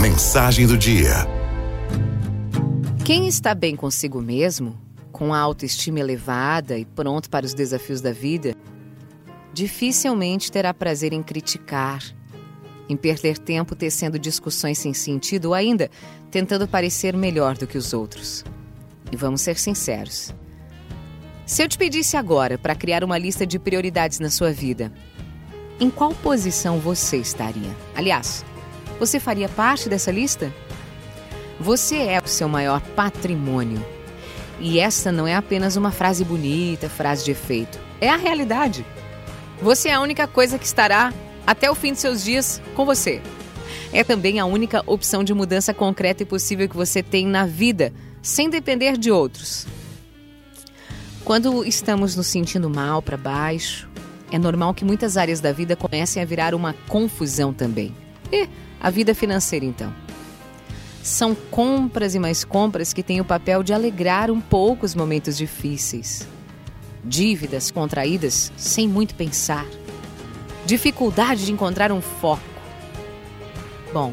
Mensagem do dia. Quem está bem consigo mesmo, com autoestima elevada e pronto para os desafios da vida, dificilmente terá prazer em criticar, em perder tempo tecendo discussões sem sentido ou ainda tentando parecer melhor do que os outros. E vamos ser sinceros. Se eu te pedisse agora para criar uma lista de prioridades na sua vida, em qual posição você estaria? Aliás, você faria parte dessa lista? Você é o seu maior patrimônio. E essa não é apenas uma frase bonita, frase de efeito. É a realidade. Você é a única coisa que estará até o fim de seus dias com você. É também a única opção de mudança concreta e possível que você tem na vida, sem depender de outros. Quando estamos nos sentindo mal para baixo, é normal que muitas áreas da vida comecem a virar uma confusão também. E a vida financeira, então? São compras e mais compras que têm o papel de alegrar um pouco os momentos difíceis. Dívidas contraídas sem muito pensar. Dificuldade de encontrar um foco. Bom,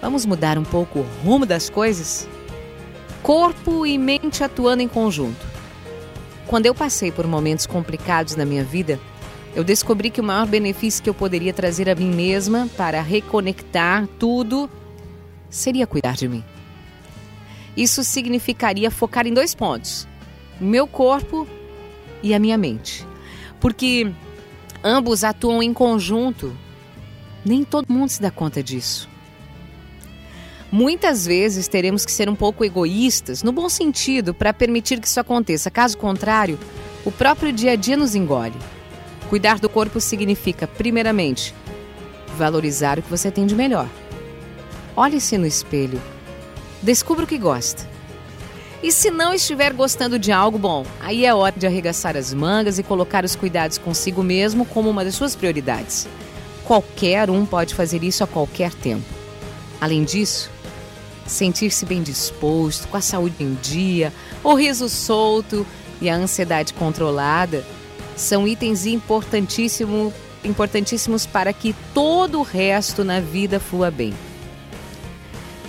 vamos mudar um pouco o rumo das coisas? Corpo e mente atuando em conjunto. Quando eu passei por momentos complicados na minha vida, eu descobri que o maior benefício que eu poderia trazer a mim mesma para reconectar tudo seria cuidar de mim. Isso significaria focar em dois pontos: meu corpo e a minha mente. Porque ambos atuam em conjunto. Nem todo mundo se dá conta disso. Muitas vezes teremos que ser um pouco egoístas, no bom sentido, para permitir que isso aconteça. Caso contrário, o próprio dia a dia nos engole. Cuidar do corpo significa, primeiramente, valorizar o que você tem de melhor. Olhe-se no espelho. Descubra o que gosta. E se não estiver gostando de algo bom, aí é hora de arregaçar as mangas e colocar os cuidados consigo mesmo como uma das suas prioridades. Qualquer um pode fazer isso a qualquer tempo. Além disso, sentir-se bem disposto, com a saúde em dia, o riso solto e a ansiedade controlada são itens importantíssimo, importantíssimos para que todo o resto na vida flua bem.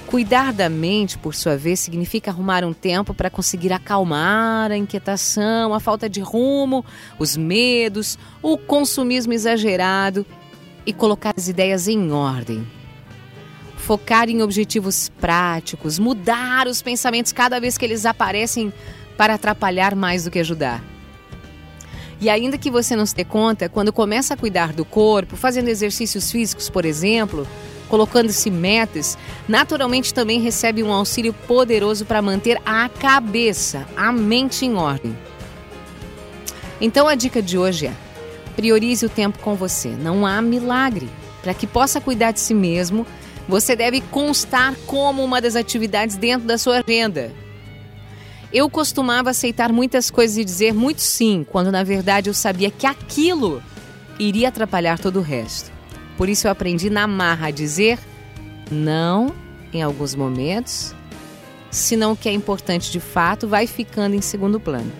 Cuidar da mente, por sua vez, significa arrumar um tempo para conseguir acalmar a inquietação, a falta de rumo, os medos, o consumismo exagerado e colocar as ideias em ordem focar em objetivos práticos, mudar os pensamentos cada vez que eles aparecem para atrapalhar mais do que ajudar. E ainda que você não se dê conta, quando começa a cuidar do corpo, fazendo exercícios físicos, por exemplo, colocando-se metas, naturalmente também recebe um auxílio poderoso para manter a cabeça, a mente em ordem. Então a dica de hoje é: priorize o tempo com você. Não há milagre. Para que possa cuidar de si mesmo, você deve constar como uma das atividades dentro da sua agenda. Eu costumava aceitar muitas coisas e dizer muito sim, quando na verdade eu sabia que aquilo iria atrapalhar todo o resto. Por isso eu aprendi na marra a dizer não em alguns momentos, senão o que é importante de fato vai ficando em segundo plano.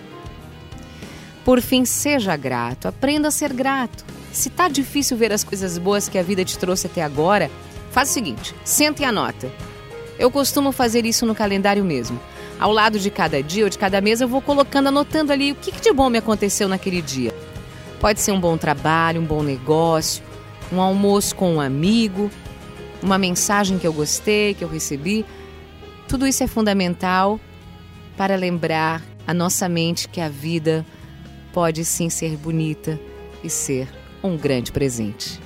Por fim, seja grato, aprenda a ser grato. Se tá difícil ver as coisas boas que a vida te trouxe até agora, Faz o seguinte: senta e anota. Eu costumo fazer isso no calendário mesmo. Ao lado de cada dia ou de cada mês, eu vou colocando, anotando ali o que de bom me aconteceu naquele dia. Pode ser um bom trabalho, um bom negócio, um almoço com um amigo, uma mensagem que eu gostei, que eu recebi. Tudo isso é fundamental para lembrar a nossa mente que a vida pode sim ser bonita e ser um grande presente.